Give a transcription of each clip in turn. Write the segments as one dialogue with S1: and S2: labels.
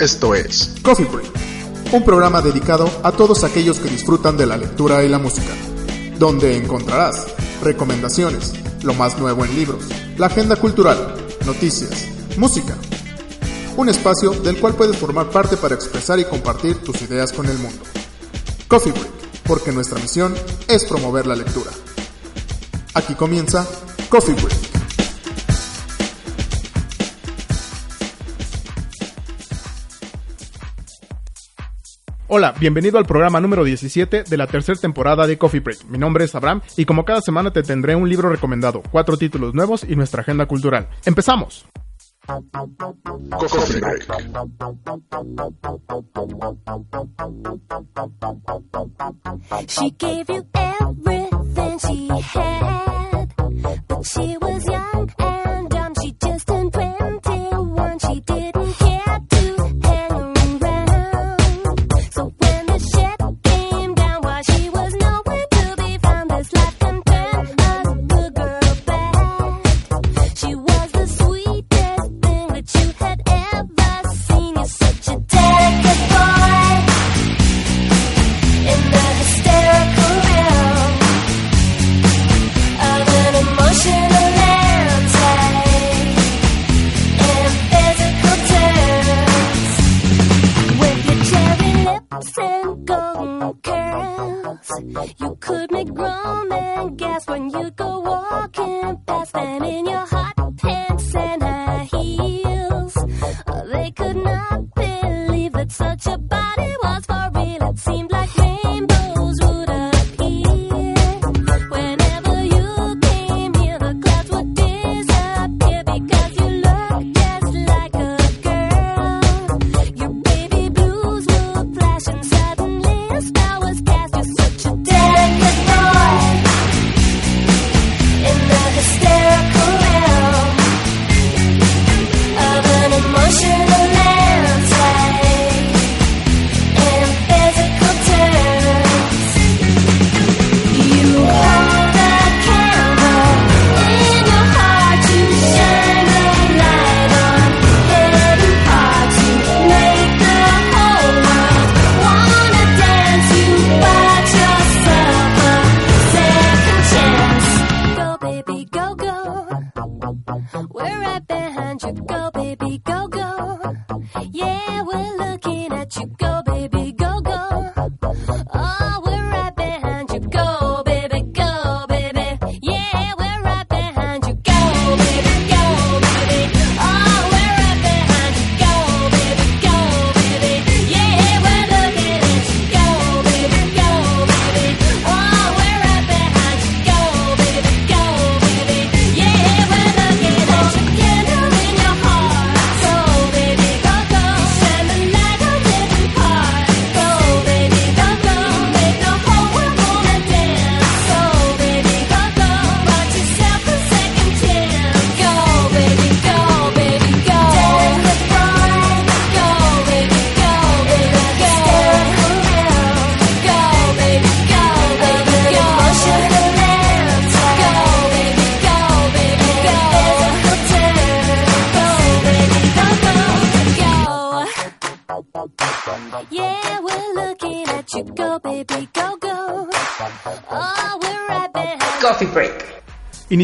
S1: Esto es Coffee Break, un programa dedicado a todos aquellos que disfrutan de la lectura y la música, donde encontrarás recomendaciones, lo más nuevo en libros, la agenda cultural, noticias, música. Un espacio del cual puedes formar parte para expresar y compartir tus ideas con el mundo. Coffee Break, porque nuestra misión es promover la lectura. Aquí comienza Coffee Break.
S2: Hola, bienvenido al programa número 17 de la tercera temporada de Coffee Break. Mi nombre es Abraham y como cada semana te tendré un libro recomendado, cuatro títulos nuevos y nuestra agenda cultural. ¡Empezamos!
S1: Coffee Break.
S3: She gave you everything she had, but she was young and dumb. She just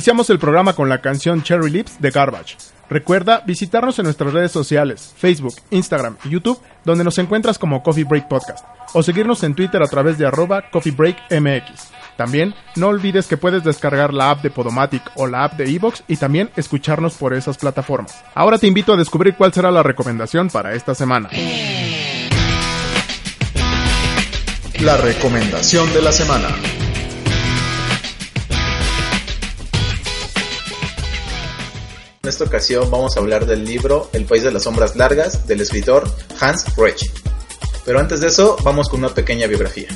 S2: Iniciamos el programa con la canción Cherry Lips de Garbage. Recuerda visitarnos en nuestras redes sociales, Facebook, Instagram y YouTube, donde nos encuentras como Coffee Break Podcast, o seguirnos en Twitter a través de arroba Coffee Break MX. También no olvides que puedes descargar la app de Podomatic o la app de Evox y también escucharnos por esas plataformas. Ahora te invito a descubrir cuál será la recomendación para esta semana.
S1: La recomendación de la semana.
S4: En esta ocasión vamos a hablar del libro El País de las Sombras Largas del escritor Hans Reich. Pero antes de eso, vamos con una pequeña biografía.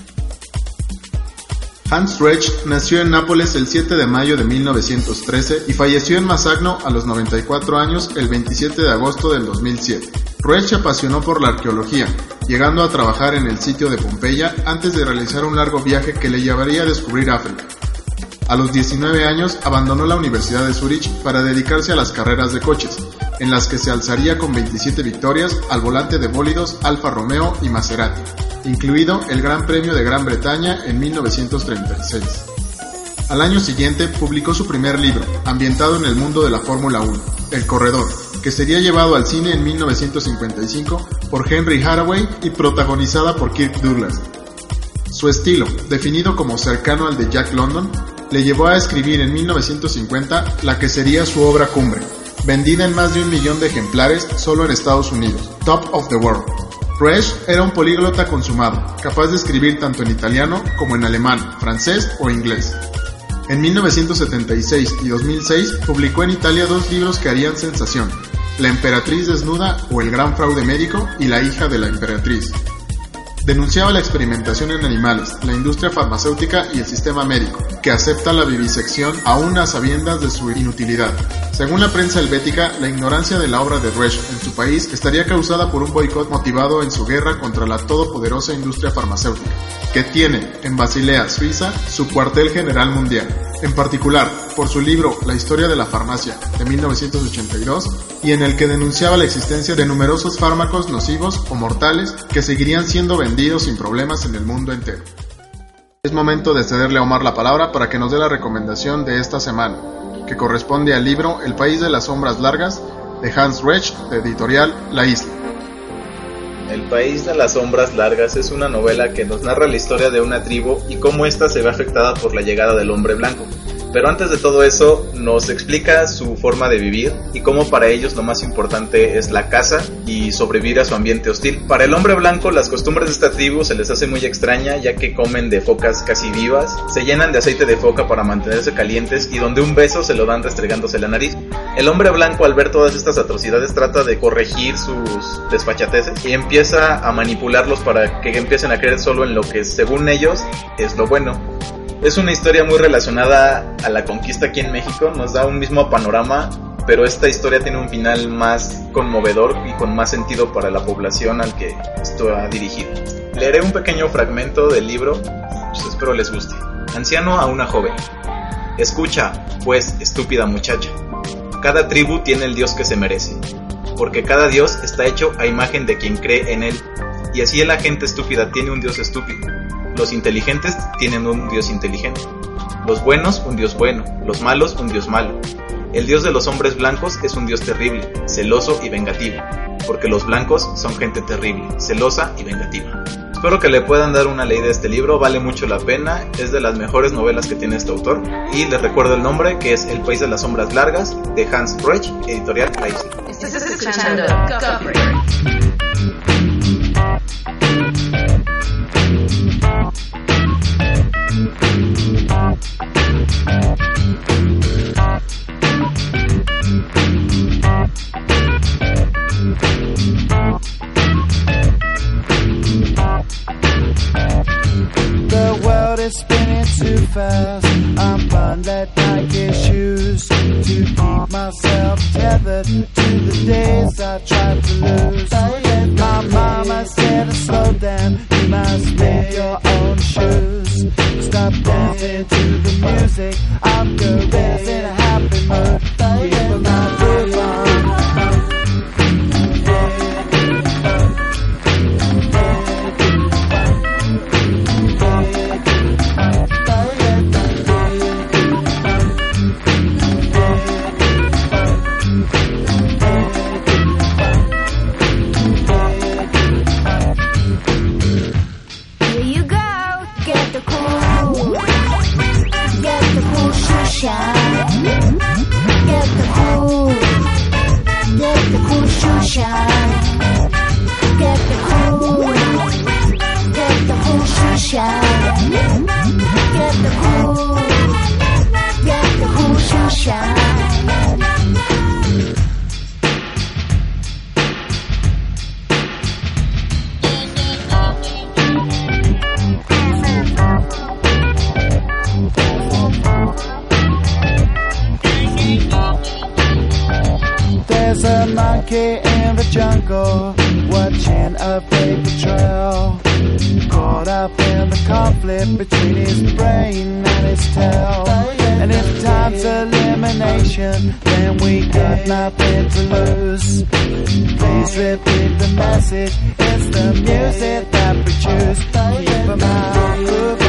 S1: Hans Reich nació en Nápoles el 7 de mayo de 1913 y falleció en Masagno a los 94 años el 27 de agosto del 2007. Reich se apasionó por la arqueología, llegando a trabajar en el sitio de Pompeya antes de realizar un largo viaje que le llevaría a descubrir África. A los 19 años abandonó la Universidad de Zurich para dedicarse a las carreras de coches, en las que se alzaría con 27 victorias al volante de bólidos Alfa Romeo y Maserati, incluido el Gran Premio de Gran Bretaña en 1936. Al año siguiente publicó su primer libro, ambientado en el mundo de la Fórmula 1, El Corredor, que sería llevado al cine en 1955 por Henry Hathaway y protagonizada por Kirk Douglas. Su estilo, definido como cercano al de Jack London, le llevó a escribir en 1950 la que sería su obra cumbre, vendida en más de un millón de ejemplares solo en Estados Unidos, Top of the World. Reich era un políglota consumado, capaz de escribir tanto en italiano como en alemán, francés o inglés. En 1976 y 2006 publicó en Italia dos libros que harían sensación, La emperatriz desnuda o El gran fraude médico y La hija de la emperatriz. Denunciaba la experimentación en animales, la industria farmacéutica y el sistema médico, que acepta la vivisección aún a sabiendas de su inutilidad. Según la prensa helvética, la ignorancia de la obra de Reich en su país estaría causada por un boicot motivado en su guerra contra la todopoderosa industria farmacéutica, que tiene, en Basilea, Suiza, su cuartel general mundial. En particular, por su libro La historia de la farmacia, de 1982, y en el que denunciaba la existencia de numerosos fármacos nocivos o mortales que seguirían siendo vendidos sin problemas en el mundo entero. Es momento de cederle a Omar la palabra para que nos dé la recomendación de esta semana, que corresponde al libro El País de las Sombras Largas de Hans Reich, de editorial La Isla.
S4: El País de las Sombras Largas es una novela que nos narra la historia de una tribu y cómo ésta se ve afectada por la llegada del hombre blanco. Pero antes de todo eso, nos explica su forma de vivir y cómo para ellos lo más importante es la caza y sobrevivir a su ambiente hostil. Para el hombre blanco, las costumbres de esta tribu se les hace muy extraña ya que comen de focas casi vivas, se llenan de aceite de foca para mantenerse calientes y donde un beso se lo dan restregándose la nariz. El hombre blanco al ver todas estas atrocidades trata de corregir sus desfachateces y empieza a manipularlos para que empiecen a creer solo en lo que según ellos es lo bueno. Es una historia muy relacionada a la conquista aquí en México, nos da un mismo panorama, pero esta historia tiene un final más conmovedor y con más sentido para la población al que está dirigido. Leeré un pequeño fragmento del libro, pues espero les guste. Anciano a una joven. Escucha, pues, estúpida muchacha. Cada tribu tiene el dios que se merece, porque cada dios está hecho a imagen de quien cree en él, y así la gente estúpida tiene un dios estúpido. Los inteligentes tienen un dios inteligente. Los buenos un dios bueno, los malos un dios malo. El dios de los hombres blancos es un dios terrible, celoso y vengativo, porque los blancos son gente terrible, celosa y vengativa. Espero que le puedan dar una leída a este libro, vale mucho la pena, es de las mejores novelas que tiene este autor. Y les recuerdo el nombre, que es El País de las Sombras Largas, de Hans Reich, editorial Isla.
S5: Estás escuchando.
S6: Fast. I'm bundled like issues to keep myself tethered to the days I tried to lose. My mama said, slow down, you must make your own shoes. Stop dancing to the music. I'm good got nothing to lose. Please repeat the message. It's the music that we choose. Keep
S7: them moving.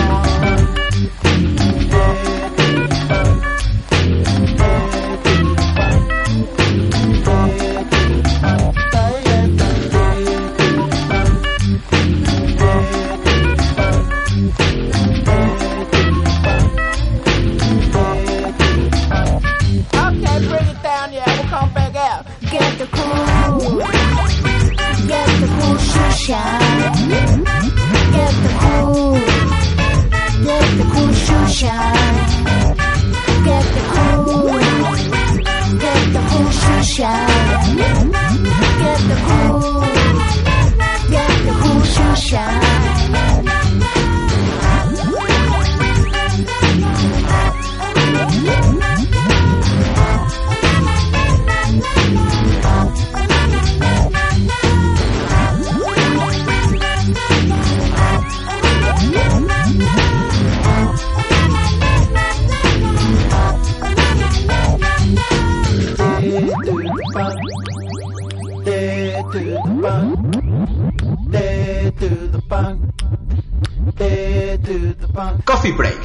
S7: shine.
S5: Coffee Break.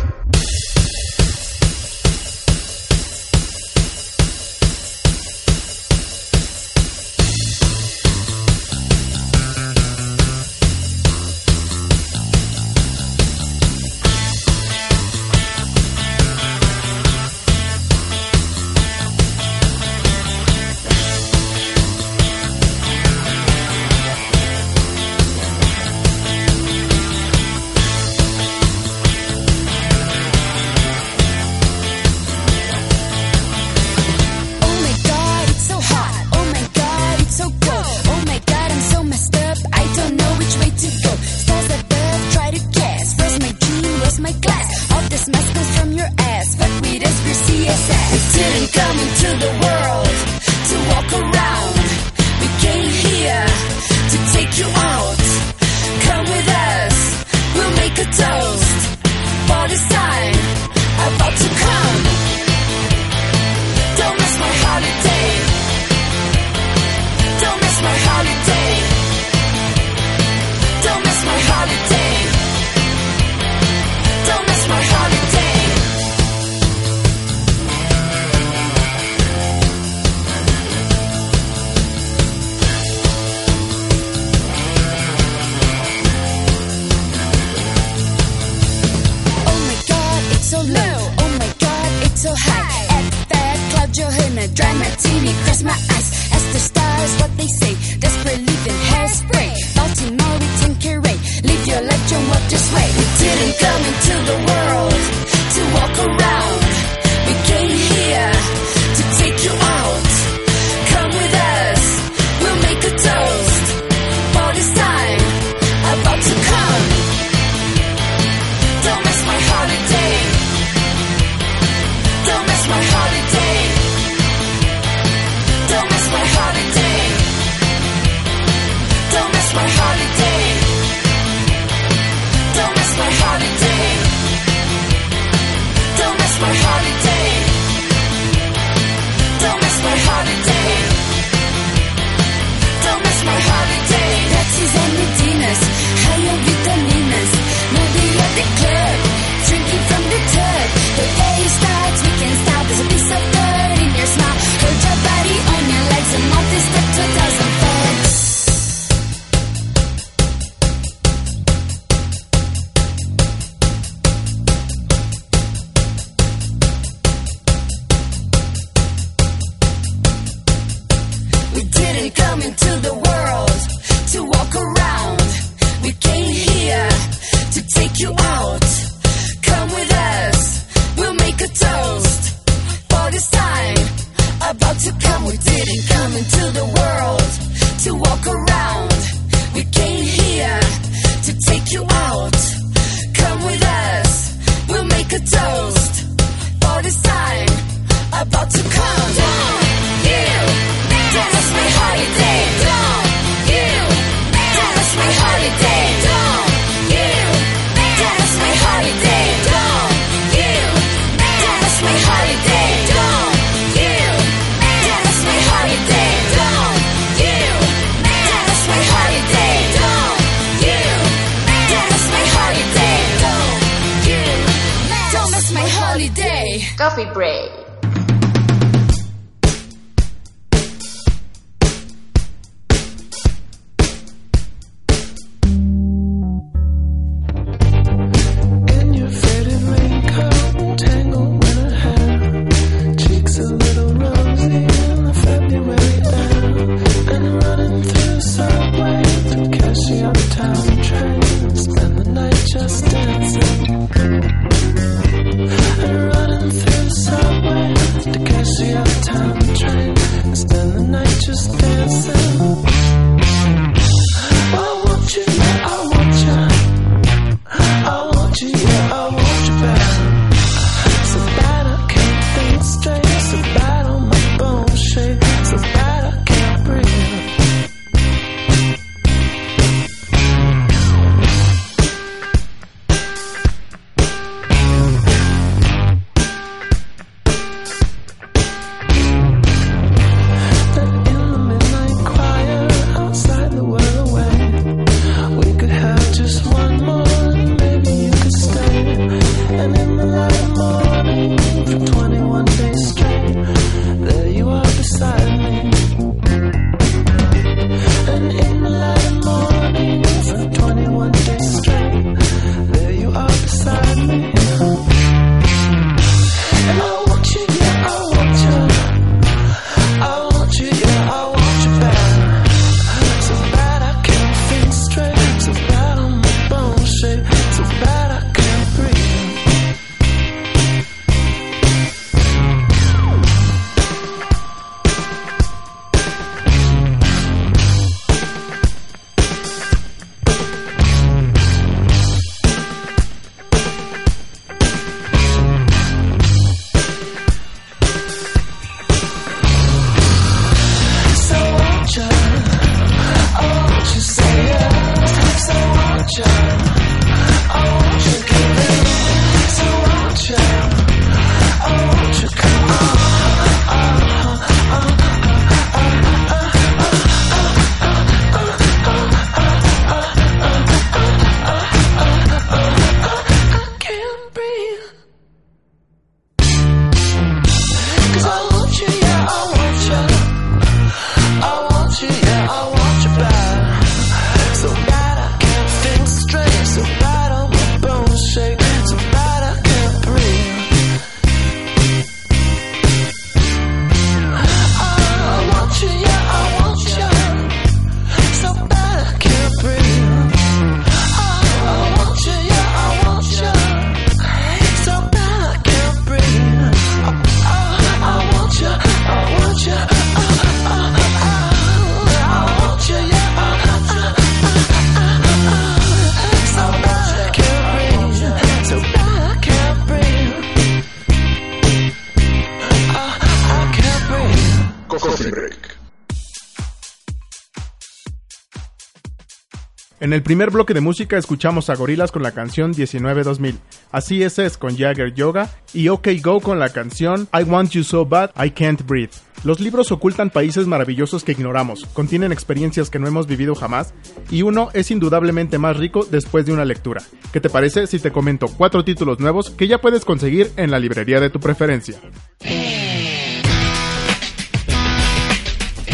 S2: En el primer bloque de música escuchamos a Gorilas con la canción 19-2000, Así es es con Jagger Yoga y OK Go con la canción I Want You So Bad I Can't Breathe. Los libros ocultan países maravillosos que ignoramos, contienen experiencias que no hemos vivido jamás y uno es indudablemente más rico después de una lectura. ¿Qué te parece si te comento cuatro títulos nuevos que ya puedes conseguir en la librería de tu preferencia?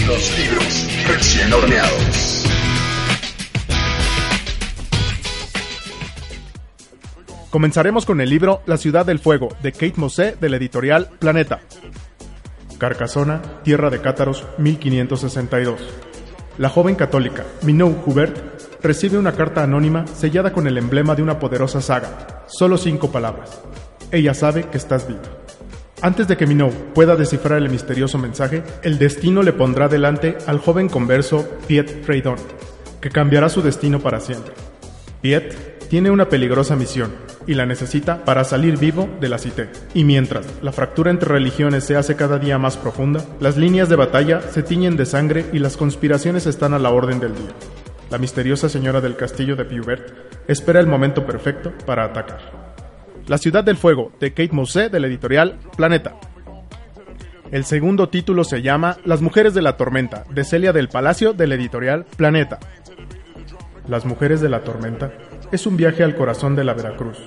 S1: Los libros recién horneados.
S2: Comenzaremos con el libro La ciudad del fuego de Kate Mosse de la editorial Planeta. Carcassona, tierra de cátaros, 1562. La joven católica, Minou Hubert, recibe una carta anónima sellada con el emblema de una poderosa saga. Solo cinco palabras. Ella sabe que estás viva. Antes de que Minou pueda descifrar el misterioso mensaje, el destino le pondrá delante al joven converso Piet Freydon, que cambiará su destino para siempre. Piet tiene una peligrosa misión y la necesita para salir vivo de la cité. Y mientras la fractura entre religiones se hace cada día más profunda, las líneas de batalla se tiñen de sangre y las conspiraciones están a la orden del día. La misteriosa señora del castillo de Pubert espera el momento perfecto para atacar. La ciudad del fuego de Kate Mosse de la editorial Planeta. El segundo título se llama Las mujeres de la tormenta de Celia del Palacio de la editorial Planeta. Las mujeres de la tormenta es un viaje al corazón de la Veracruz,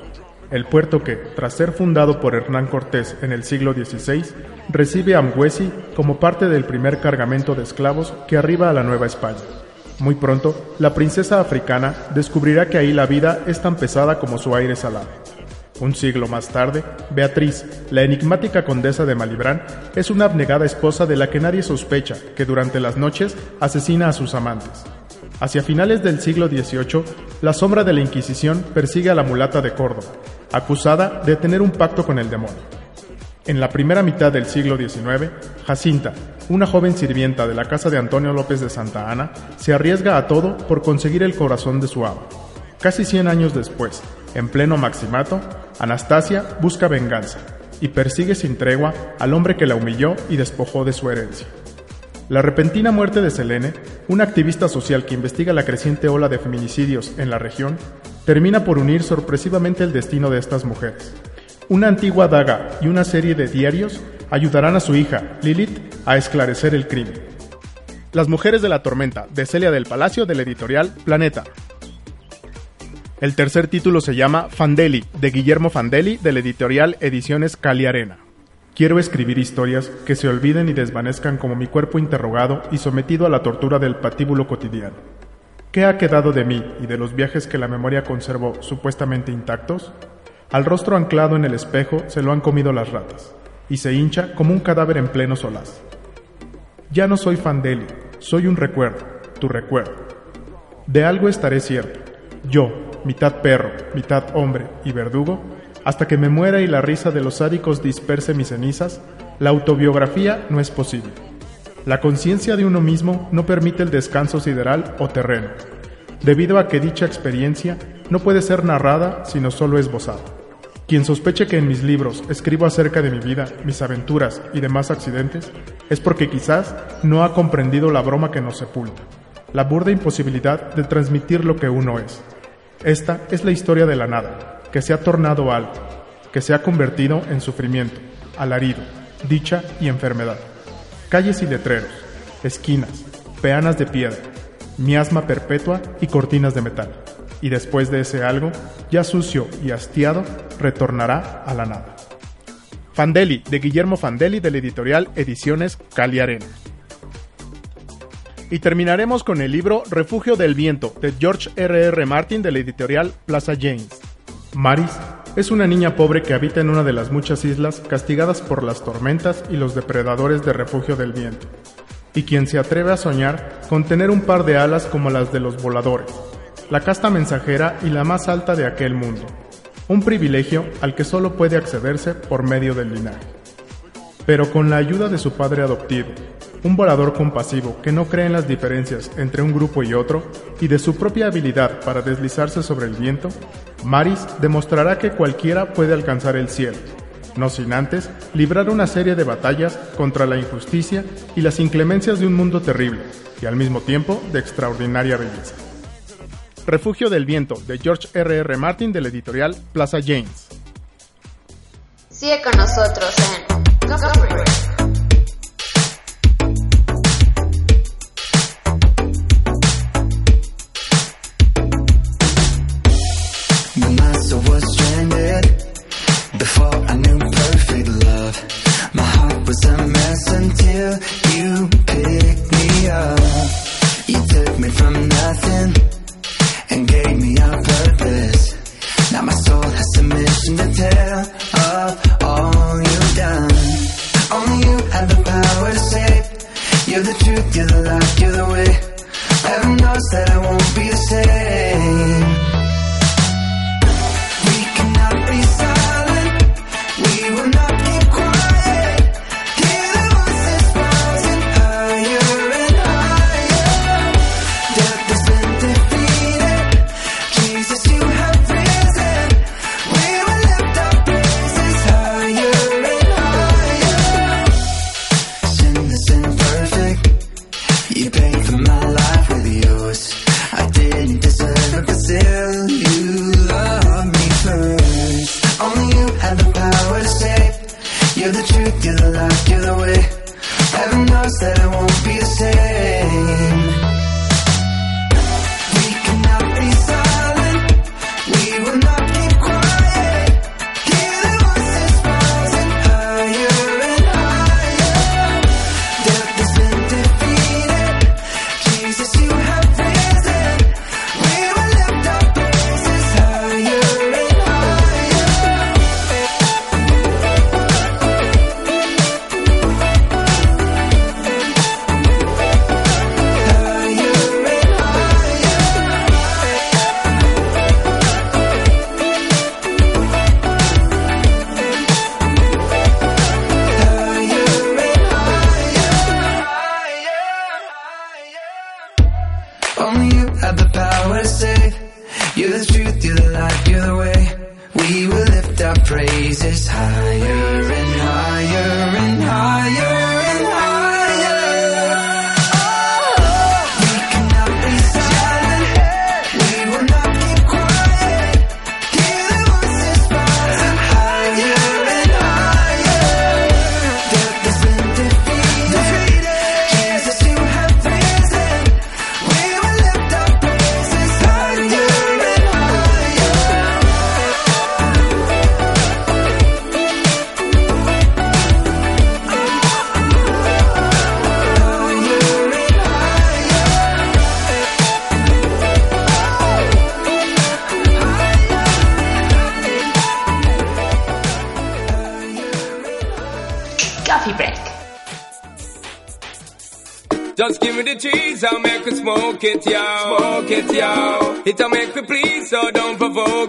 S2: el puerto que, tras ser fundado por Hernán Cortés en el siglo XVI, recibe a Amhuesi como parte del primer cargamento de esclavos que arriba a la Nueva España. Muy pronto, la princesa africana descubrirá que ahí la vida es tan pesada como su aire salado. Un siglo más tarde, Beatriz, la enigmática condesa de Malibrán, es una abnegada esposa de la que nadie sospecha que durante las noches asesina a sus amantes. Hacia finales del siglo XVIII, la sombra de la Inquisición persigue a la mulata de Córdoba, acusada de tener un pacto con el demonio. En la primera mitad del siglo XIX, Jacinta, una joven sirvienta de la casa de Antonio López de Santa Ana, se arriesga a todo por conseguir el corazón de su amo. Casi 100 años después, en pleno maximato, Anastasia busca venganza y persigue sin tregua al hombre que la humilló y despojó de su herencia. La repentina muerte de Selene, una activista social que investiga la creciente ola de feminicidios en la región, termina por unir sorpresivamente el destino de estas mujeres. Una antigua daga y una serie de diarios ayudarán a su hija, Lilith, a esclarecer el crimen. Las mujeres de la tormenta, de Celia del Palacio, del editorial Planeta. El tercer título se llama Fandeli, de Guillermo Fandeli, del editorial Ediciones Cali Arena. Quiero escribir historias que se olviden y desvanezcan como mi cuerpo interrogado y sometido a la tortura del patíbulo cotidiano. ¿Qué ha quedado de mí y de los viajes que la memoria conservó supuestamente intactos? Al rostro anclado en el espejo se lo han comido las ratas, y se hincha como un cadáver en pleno solaz. Ya no soy Fandeli, soy un recuerdo, tu recuerdo. De algo estaré cierto. Yo, mitad perro, mitad hombre y verdugo, hasta que me muera y la risa de los sádicos disperse mis cenizas, la autobiografía no es posible. La conciencia de uno mismo no permite el descanso sideral o terreno, debido a que dicha experiencia no puede ser narrada sino solo esbozada. Quien sospeche que en mis libros escribo acerca de mi vida, mis aventuras y demás accidentes, es porque quizás no ha comprendido la broma que nos sepulta, la burda imposibilidad de transmitir lo que uno es. Esta es la historia de la nada, que se ha tornado algo, que se ha convertido en sufrimiento, alarido, dicha y enfermedad. Calles y letreros, esquinas, peanas de piedra, miasma perpetua y cortinas de metal. Y después de ese algo, ya sucio y hastiado, retornará a la nada. Fandeli, de Guillermo Fandeli, del editorial Ediciones Cali Arena. Y terminaremos con el libro Refugio del Viento, de George R. R. Martin, del editorial Plaza James. Maris es una niña pobre que habita en una de las muchas islas castigadas por las tormentas y los depredadores de Refugio del Viento, y quien se atreve a soñar con tener un par de alas como las de los voladores, la casta mensajera y la más alta de aquel mundo, un privilegio al que solo puede accederse por medio del linaje. Pero con la ayuda de su padre adoptivo, un volador compasivo que no cree en las diferencias entre un grupo y otro, y de su propia habilidad para deslizarse sobre el viento, Maris demostrará que cualquiera puede alcanzar el cielo, no sin antes librar una serie de batallas contra la injusticia y las inclemencias de un mundo terrible, y al mismo tiempo de extraordinaria belleza. Refugio del Viento, de George R. R. Martin, del editorial Plaza James.
S8: Sigue con nosotros en
S9: still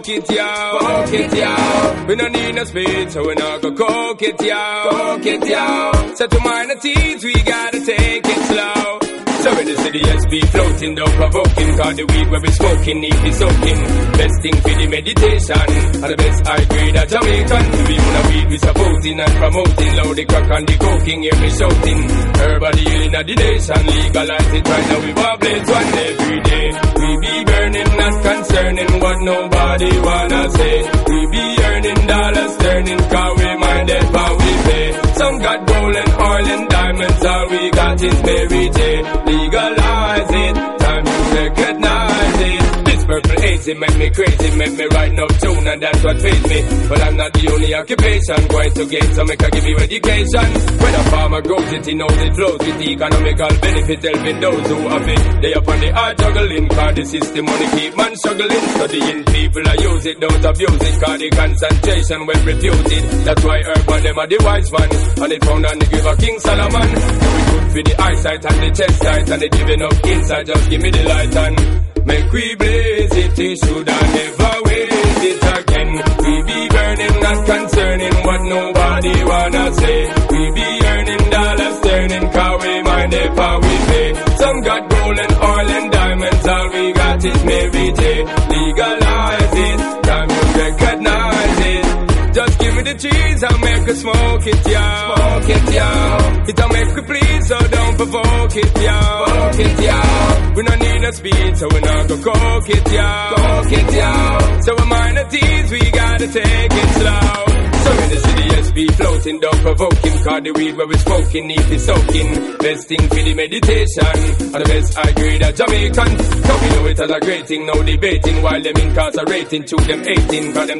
S9: provoke it, yo. Smoke it, yo. We don't need no speed, so we not go coke it, yo. Coke it, yo. So to minor teens, we gotta take it slow. So in the city, SB floating, don't provoking, cause the weed where we smoking, need be soaking. Best thing for the meditation, and the best high grade of Jamaican. We supporting and promoting, loud the crack and the coking, hear me shouting. Everybody healing of the nation, legalize it right now, we blaze one every day. We be burning, not concerning what nobody wanna say. We be earning dollars, turning, cause we minded how we pay. Some got gold and oil and diamonds, all we got is Mary J. Legalize hazy make me crazy, make me write no tune, and that's what pays me. But I'm not the only occupation going to gain, so make I give you education. When a farmer grows it, he knows it flows with the economical benefit, helping those who have it. They up on the hard juggling, cause the system money keep man struggling. Studying people, I use it, don't abuse it, cause the concentration when refuted. That's why urban them are the wise man, and it found on the giver King Solomon. So we good for the eyesight and the chest sight, and the giving up inside, just give me the light and Make we blaze it, it should I never waste it again. We be burning, not concerning what nobody wanna say. We be earning dollars, turning, cause we mind if how we pay. Some got gold and oil and diamonds, all we got is Mary J. Legalize it, time you recognize the cheese, I'll make her smoke it, yo. Smoke it, yo. It'll make me please, so don't provoke it, yo. Provoke it, yo. We don't need no speed, so we not go coke it, yo. Coke it, yo. So we're minor teens, we gotta take it slow. So in the city, floating, don't provoke him, cause the weed where we smoking, need be soaking. Best thing for the meditation, and the best I grade of Jamaican. Cause we know it as a great thing, no debating, while them incarcerating to them 18, cause them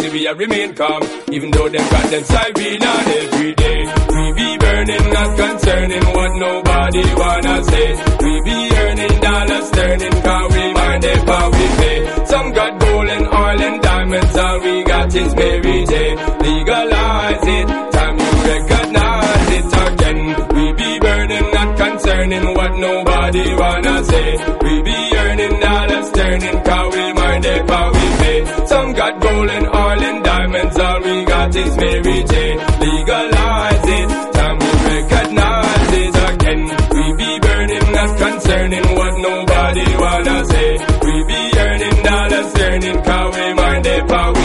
S9: see we a remain calm, even though them got them siren on every day. We be burning, not concerning what nobody wanna say. We be earning dollars, turning, cause we mind if how we pay. Some got gold and oil and diamonds, all we got is Mary J. Legalize it, time you recognize it again. We be burning, not concerning what nobody wanna say. We be earning dollars, turning, cause we mind if how we pay. Some got gold and oil and diamonds, all we got is Mary J. Legalize it, time you recognize it again. We be burning, not concerning what nobody wanna say. We be earning dollars, turning, cause we mind if how we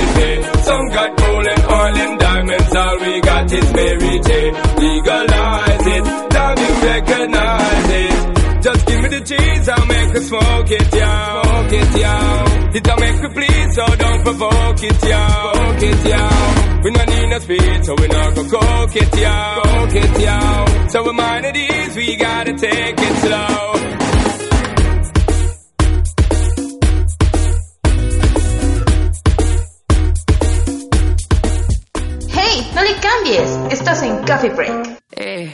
S9: we got Mary J. Legalize it, time you recognize it. Just give me the cheese, I'll make her smoke it, yo. Smoke it, yo. It'll make me please, so don't provoke it, yo. Smoke it, yo. We no need no speed, so we not go coke it, yo. Coke it, yo. So we mind is, we gotta take it slow.
S5: Cambies. Estás en Coffee Break.
S10: Eh.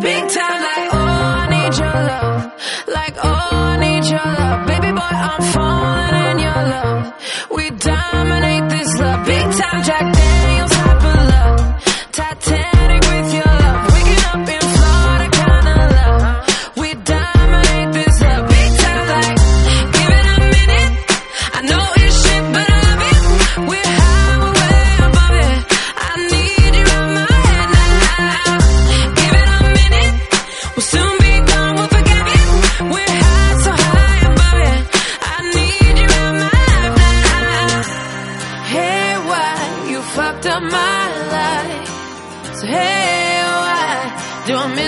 S10: Big time, like, oh, I need your love. Like, oh, I need your love. Baby boy, I'm falling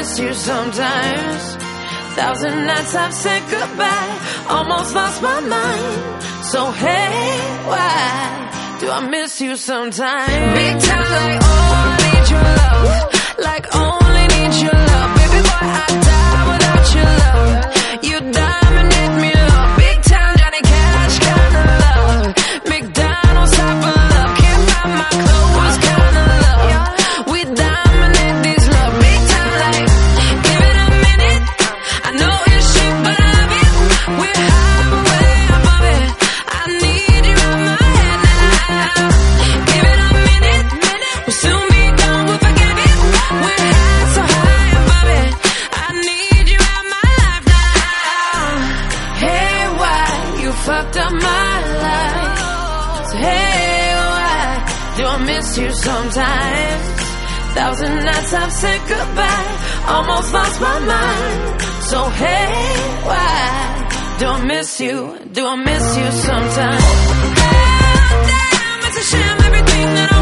S10: miss you sometimes? Thousand nights I've said goodbye, almost lost my mind. So hey, why do I miss you sometimes? Big time like oh I need your love, like only need your love. Baby boy I die without your love. Thousand nights I've said goodbye, almost lost my mind. So hey, why do I miss you? Do I miss you sometimes? Damn, it's a shame everything that I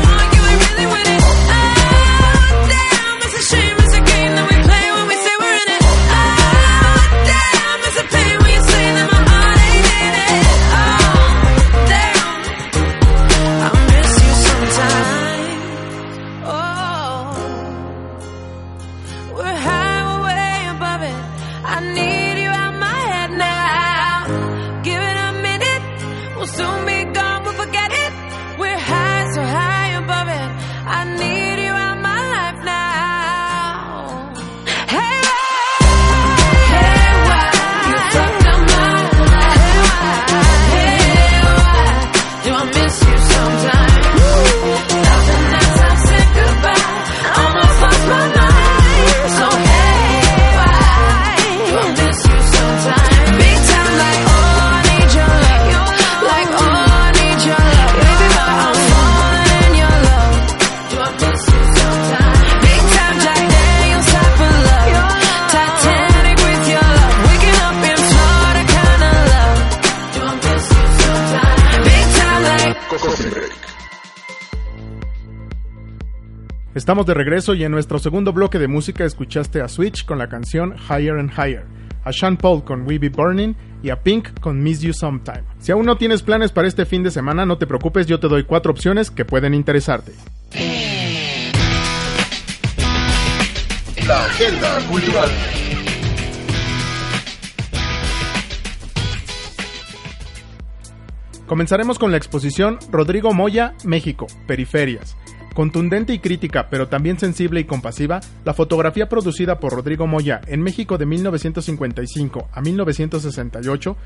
S2: Estamos de regreso y en nuestro segundo bloque de música escuchaste a Switch con la canción Higher and Higher, a Sean Paul con We Be Burning y a Pink con Miss You Sometime. Si aún no tienes planes para este fin de semana, no te preocupes, yo te doy cuatro opciones que pueden interesarte.
S1: La agenda cultural.
S2: Comenzaremos con la exposición Rodrigo Moya, México, Periferias. Contundente y crítica, pero también sensible y compasiva, la fotografía producida por Rodrigo Moya en México de 1955 a 1968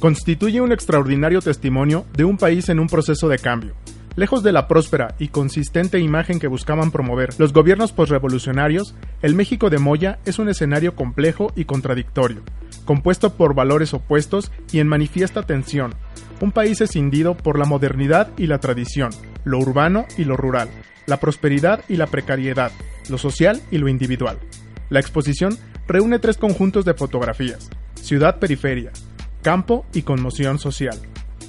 S2: constituye un extraordinario testimonio de un país en un proceso de cambio. Lejos de la próspera y consistente imagen que buscaban promover los gobiernos posrevolucionarios, el México de Moya es un escenario complejo y contradictorio, compuesto por valores opuestos y en manifiesta tensión. Un país escindido por la modernidad y la tradición, lo urbano y lo rural, la prosperidad y la precariedad, lo social y lo individual. La exposición reúne tres conjuntos de fotografías, ciudad-periferia, campo y conmoción social,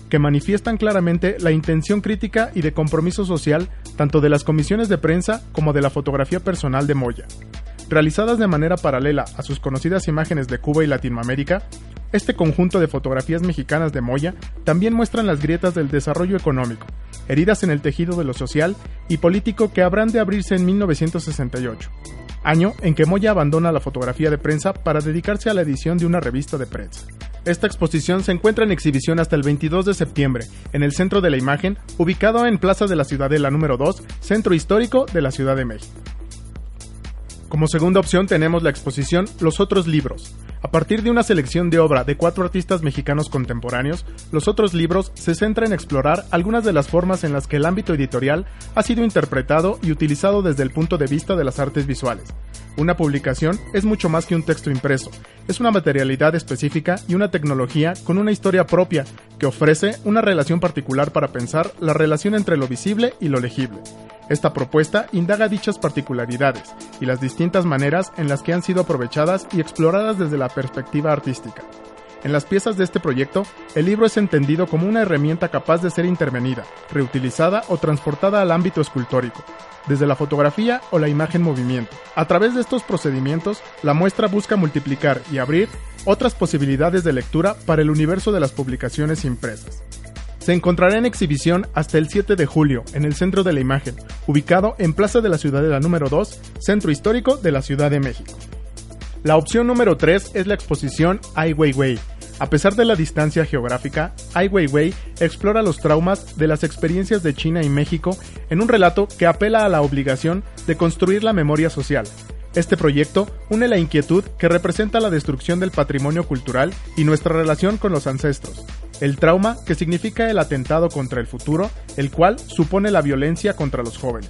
S2: que manifiestan claramente la intención crítica y de compromiso social tanto de las comisiones de prensa como de la fotografía personal de Moya. Realizadas de manera paralela a sus conocidas imágenes de Cuba y Latinoamérica, este conjunto de fotografías mexicanas de Moya también muestran las grietas del desarrollo económico, heridas en el tejido de lo social y político que habrán de abrirse en 1968, año en que Moya abandona la fotografía de prensa para dedicarse a la edición de una revista de prensa. Esta exposición se encuentra en exhibición hasta el 22 de septiembre, en el Centro de la Imagen, ubicado en Plaza de la Ciudadela número 2, Centro Histórico de la Ciudad de México. Como segunda opción tenemos la exposición Los otros libros. A partir de una selección de obra de cuatro artistas mexicanos contemporáneos, los otros libros se centra en explorar algunas de las formas en las que el ámbito editorial ha sido interpretado y utilizado desde el punto de vista de las artes visuales. Una publicación es mucho más que un texto impreso, es una materialidad específica y una tecnología con una historia propia que ofrece una relación particular para pensar la relación entre lo visible y lo legible. Esta propuesta indaga dichas particularidades y las distintas maneras en las que han sido aprovechadas y exploradas desde la perspectiva artística. En las piezas de este proyecto, el libro es entendido como una herramienta capaz de ser intervenida, reutilizada o transportada al ámbito escultórico, desde la fotografía o la imagen movimiento. A través de estos procedimientos, la muestra busca multiplicar y abrir otras posibilidades de lectura para el universo de las publicaciones impresas. Se encontrará en exhibición hasta el 7 de julio en el Centro de la Imagen, ubicado en Plaza de la Ciudadela número 2, Centro Histórico de la Ciudad de México. La opción número 3 es la exposición Ai Weiwei. A pesar de la distancia geográfica, Ai Weiwei explora los traumas de las experiencias de China y México en un relato que apela a la obligación de construir la memoria social. Este proyecto une la inquietud que representa la destrucción del patrimonio cultural y nuestra relación con los ancestros, el trauma que significa el atentado contra el futuro, el cual supone la violencia contra los jóvenes.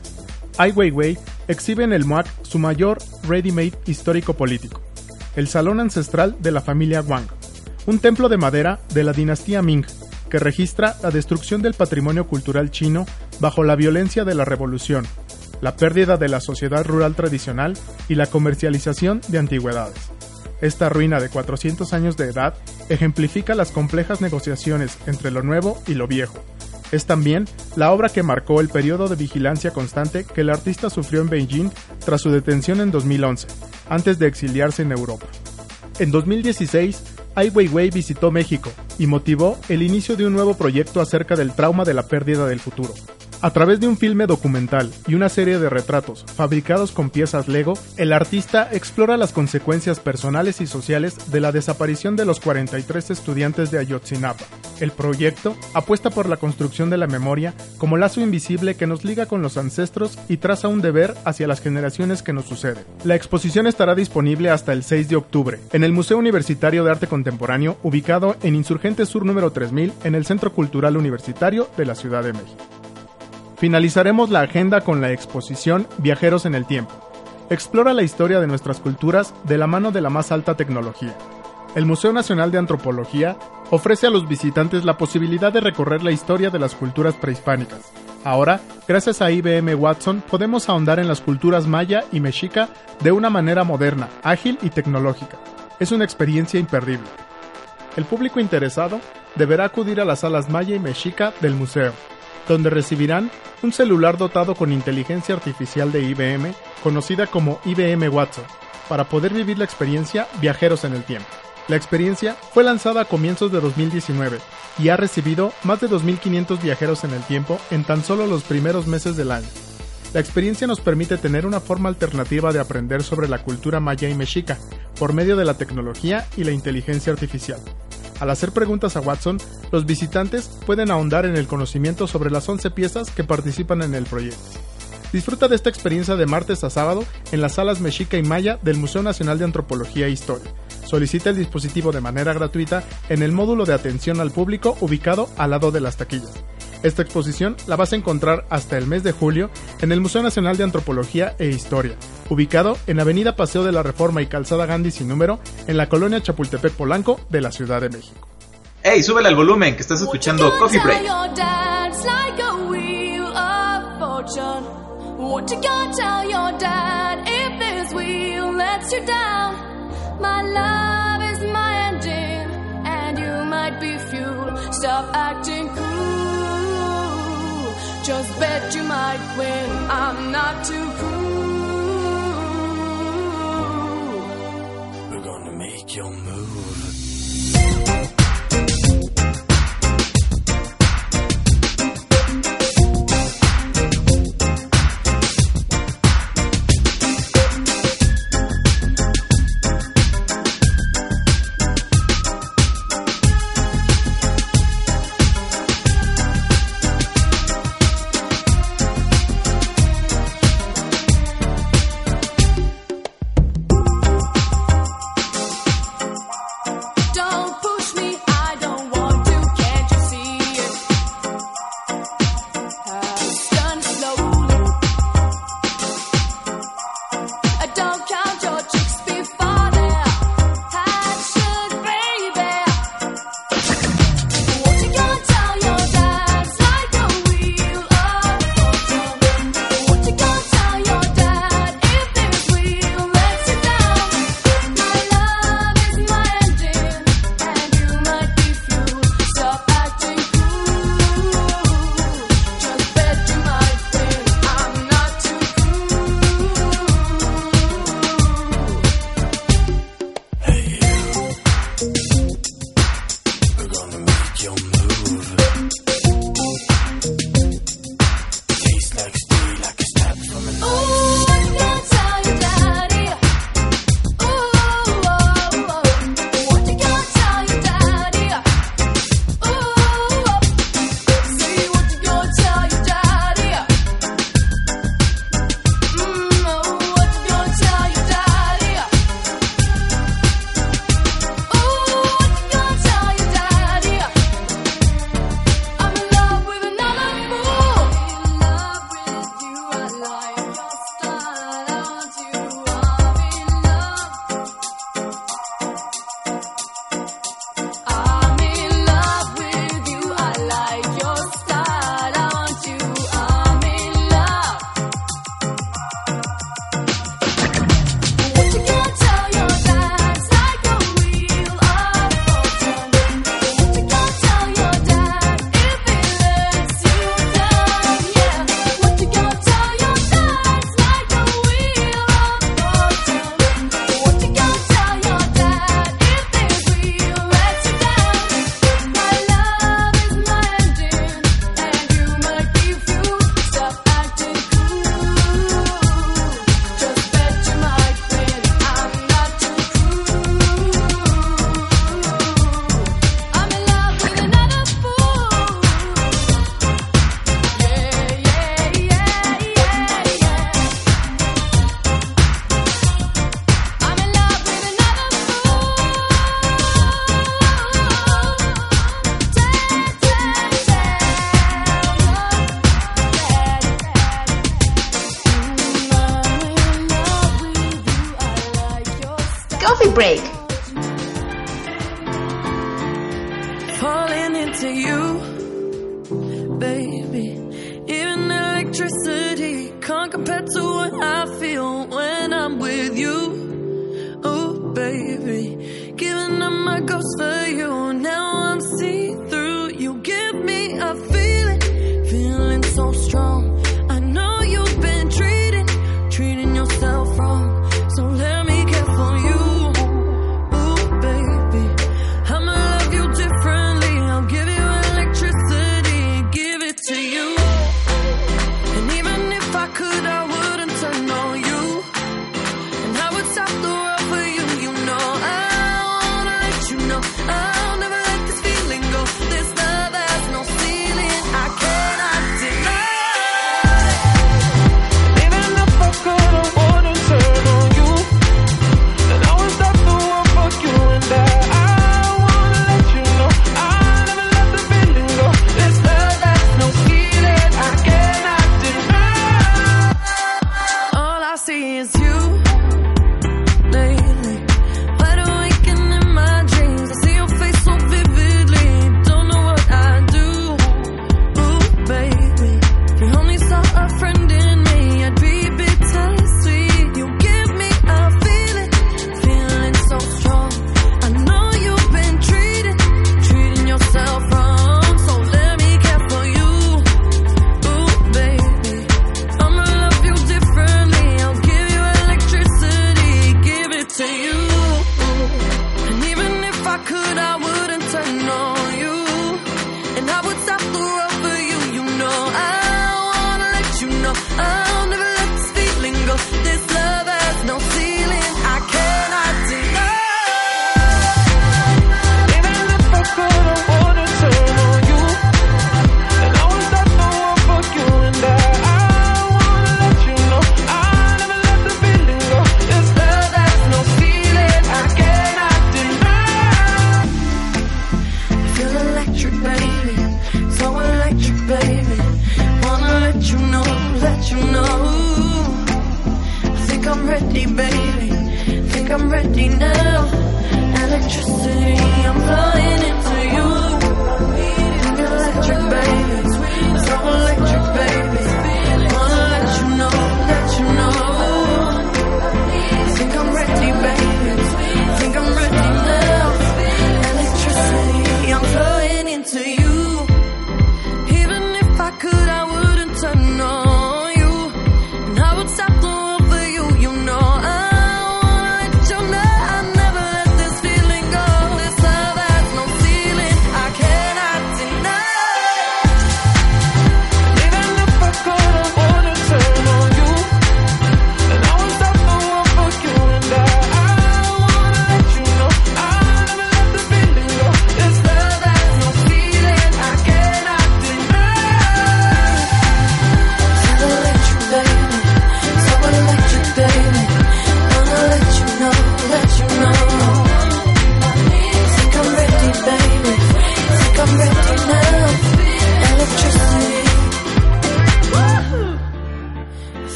S2: Ai Weiwei exhibe en el MOAC su mayor ready-made histórico-político, el salón ancestral de la familia Wang, un templo de madera de la dinastía Ming que registra la destrucción del patrimonio cultural chino bajo la violencia de la revolución, la pérdida de la sociedad rural tradicional y la comercialización de antigüedades. Esta ruina de 400 años de edad ejemplifica las complejas negociaciones entre lo nuevo y lo viejo. Es también la obra que marcó el periodo de vigilancia constante que el artista sufrió en Beijing tras su detención en 2011, antes de exiliarse en Europa. En 2016, Ai Weiwei visitó México y motivó el inicio de un nuevo proyecto acerca del trauma de la pérdida del futuro. A través de un filme documental y una serie de retratos fabricados con piezas Lego, el artista explora las consecuencias personales y sociales de la desaparición de los 43 estudiantes de Ayotzinapa. El proyecto apuesta por la construcción de la memoria como lazo invisible que nos liga con los ancestros y traza un deber hacia las generaciones que nos suceden. La exposición estará disponible hasta el 6 de octubre en el Museo Universitario de Arte Contemporáneo ubicado en Insurgente Sur número 3000 en el Centro Cultural Universitario de la Ciudad de México. Finalizaremos la agenda con la exposición Viajeros en el Tiempo. Explora la historia de nuestras culturas de la mano de la más alta tecnología. El Museo Nacional de Antropología ofrece a los visitantes la posibilidad de recorrer la historia de las culturas prehispánicas. Ahora, gracias a IBM Watson, podemos ahondar en las culturas maya y mexica de una manera moderna, ágil y tecnológica. Es una experiencia imperdible. El público interesado deberá acudir a las salas maya y mexica del museo, donde recibirán un celular dotado con inteligencia artificial de IBM, conocida como IBM Watson, para poder vivir la experiencia Viajeros en el Tiempo. La experiencia fue lanzada a comienzos de 2019 y ha recibido más de 2.500 viajeros en el tiempo en tan solo los primeros meses del año. La experiencia nos permite tener una forma alternativa de aprender sobre la cultura maya y mexica por medio de la tecnología y la inteligencia artificial. Al hacer preguntas a Watson, los visitantes pueden ahondar en el conocimiento sobre las 11 piezas que participan en el proyecto. Disfruta de esta experiencia de martes a sábado en las salas Mexica y Maya del Museo Nacional de Antropología e Historia. Solicita el dispositivo de manera gratuita en el módulo de atención al público ubicado al lado de las taquillas. Esta exposición la vas a encontrar hasta el mes de julio en el Museo Nacional de Antropología e Historia, ubicado en Avenida Paseo de la Reforma y Calzada Gandhi sin número, en la colonia Chapultepec Polanco de la Ciudad de México.
S4: Hey, súbele al volumen que estás escuchando Coffee Break.
S3: Your dad's like a wheel of fortune. What you gonna tell your dad if this wheel lets you down? My love Stop acting cool. Just bet you might win. I'm not too cool.
S5: coffee break.
S10: Falling into you, baby. Even electricity can't compare to what I feel when I'm with you. Oh, baby.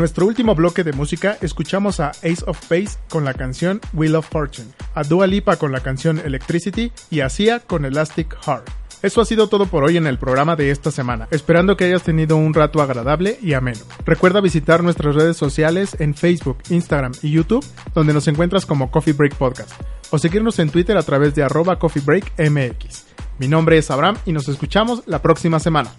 S11: Nuestro último bloque de música escuchamos a Ace of Base con la canción Wheel of Fortune, a Dua Lipa con la canción Electricity y a Sia con Elastic Heart. Eso ha sido todo por hoy en el programa de esta semana, esperando que hayas tenido un rato agradable y ameno. Recuerda visitar nuestras redes sociales en Facebook, Instagram y YouTube, donde nos encuentras como Coffee Break Podcast, o seguirnos en Twitter a través de arroba Coffee Break MX. Mi nombre es Abraham y nos escuchamos la próxima semana.